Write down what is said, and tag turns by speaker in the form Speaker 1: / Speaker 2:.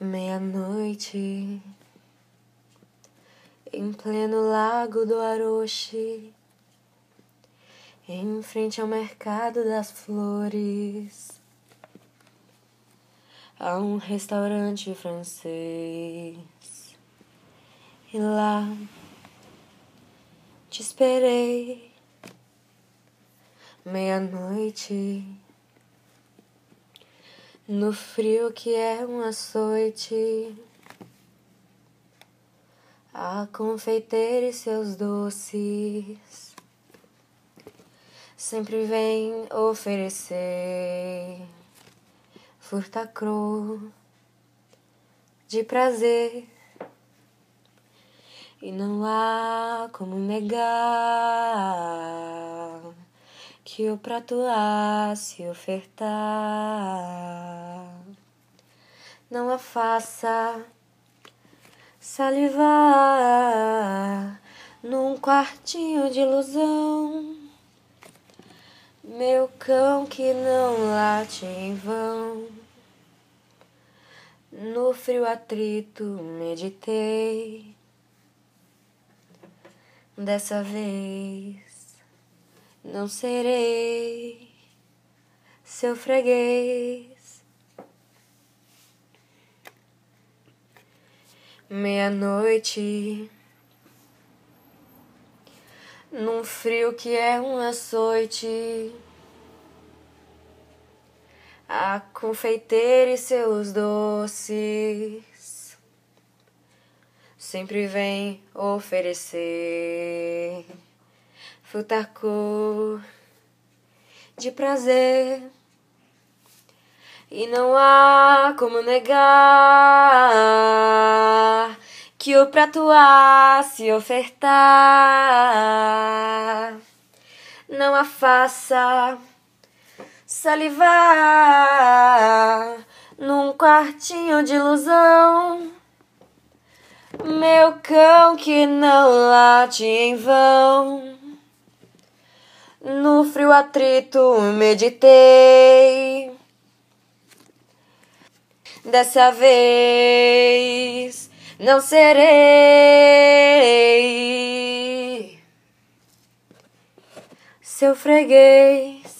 Speaker 1: Meia-noite, em pleno lago do Aroche, em frente ao mercado das flores, há um restaurante francês. E lá te esperei, meia-noite no frio que é um açoite, a confeiteira e seus doces. Sempre vem oferecer furtacro de prazer. E não há como negar que o prato há se ofertar. Não a faça salivar num quartinho de ilusão. Meu cão que não late em vão. No frio atrito meditei. Dessa vez não serei seu freguês. Meia-noite, num frio que é um açoite, a confeiteira e seus doces sempre vem oferecer fruta de prazer. E não há como negar que o prato há se ofertar. Não a faça salivar num quartinho de ilusão. Meu cão que não late em vão. No frio atrito meditei. Dessa vez não serei seu freguês.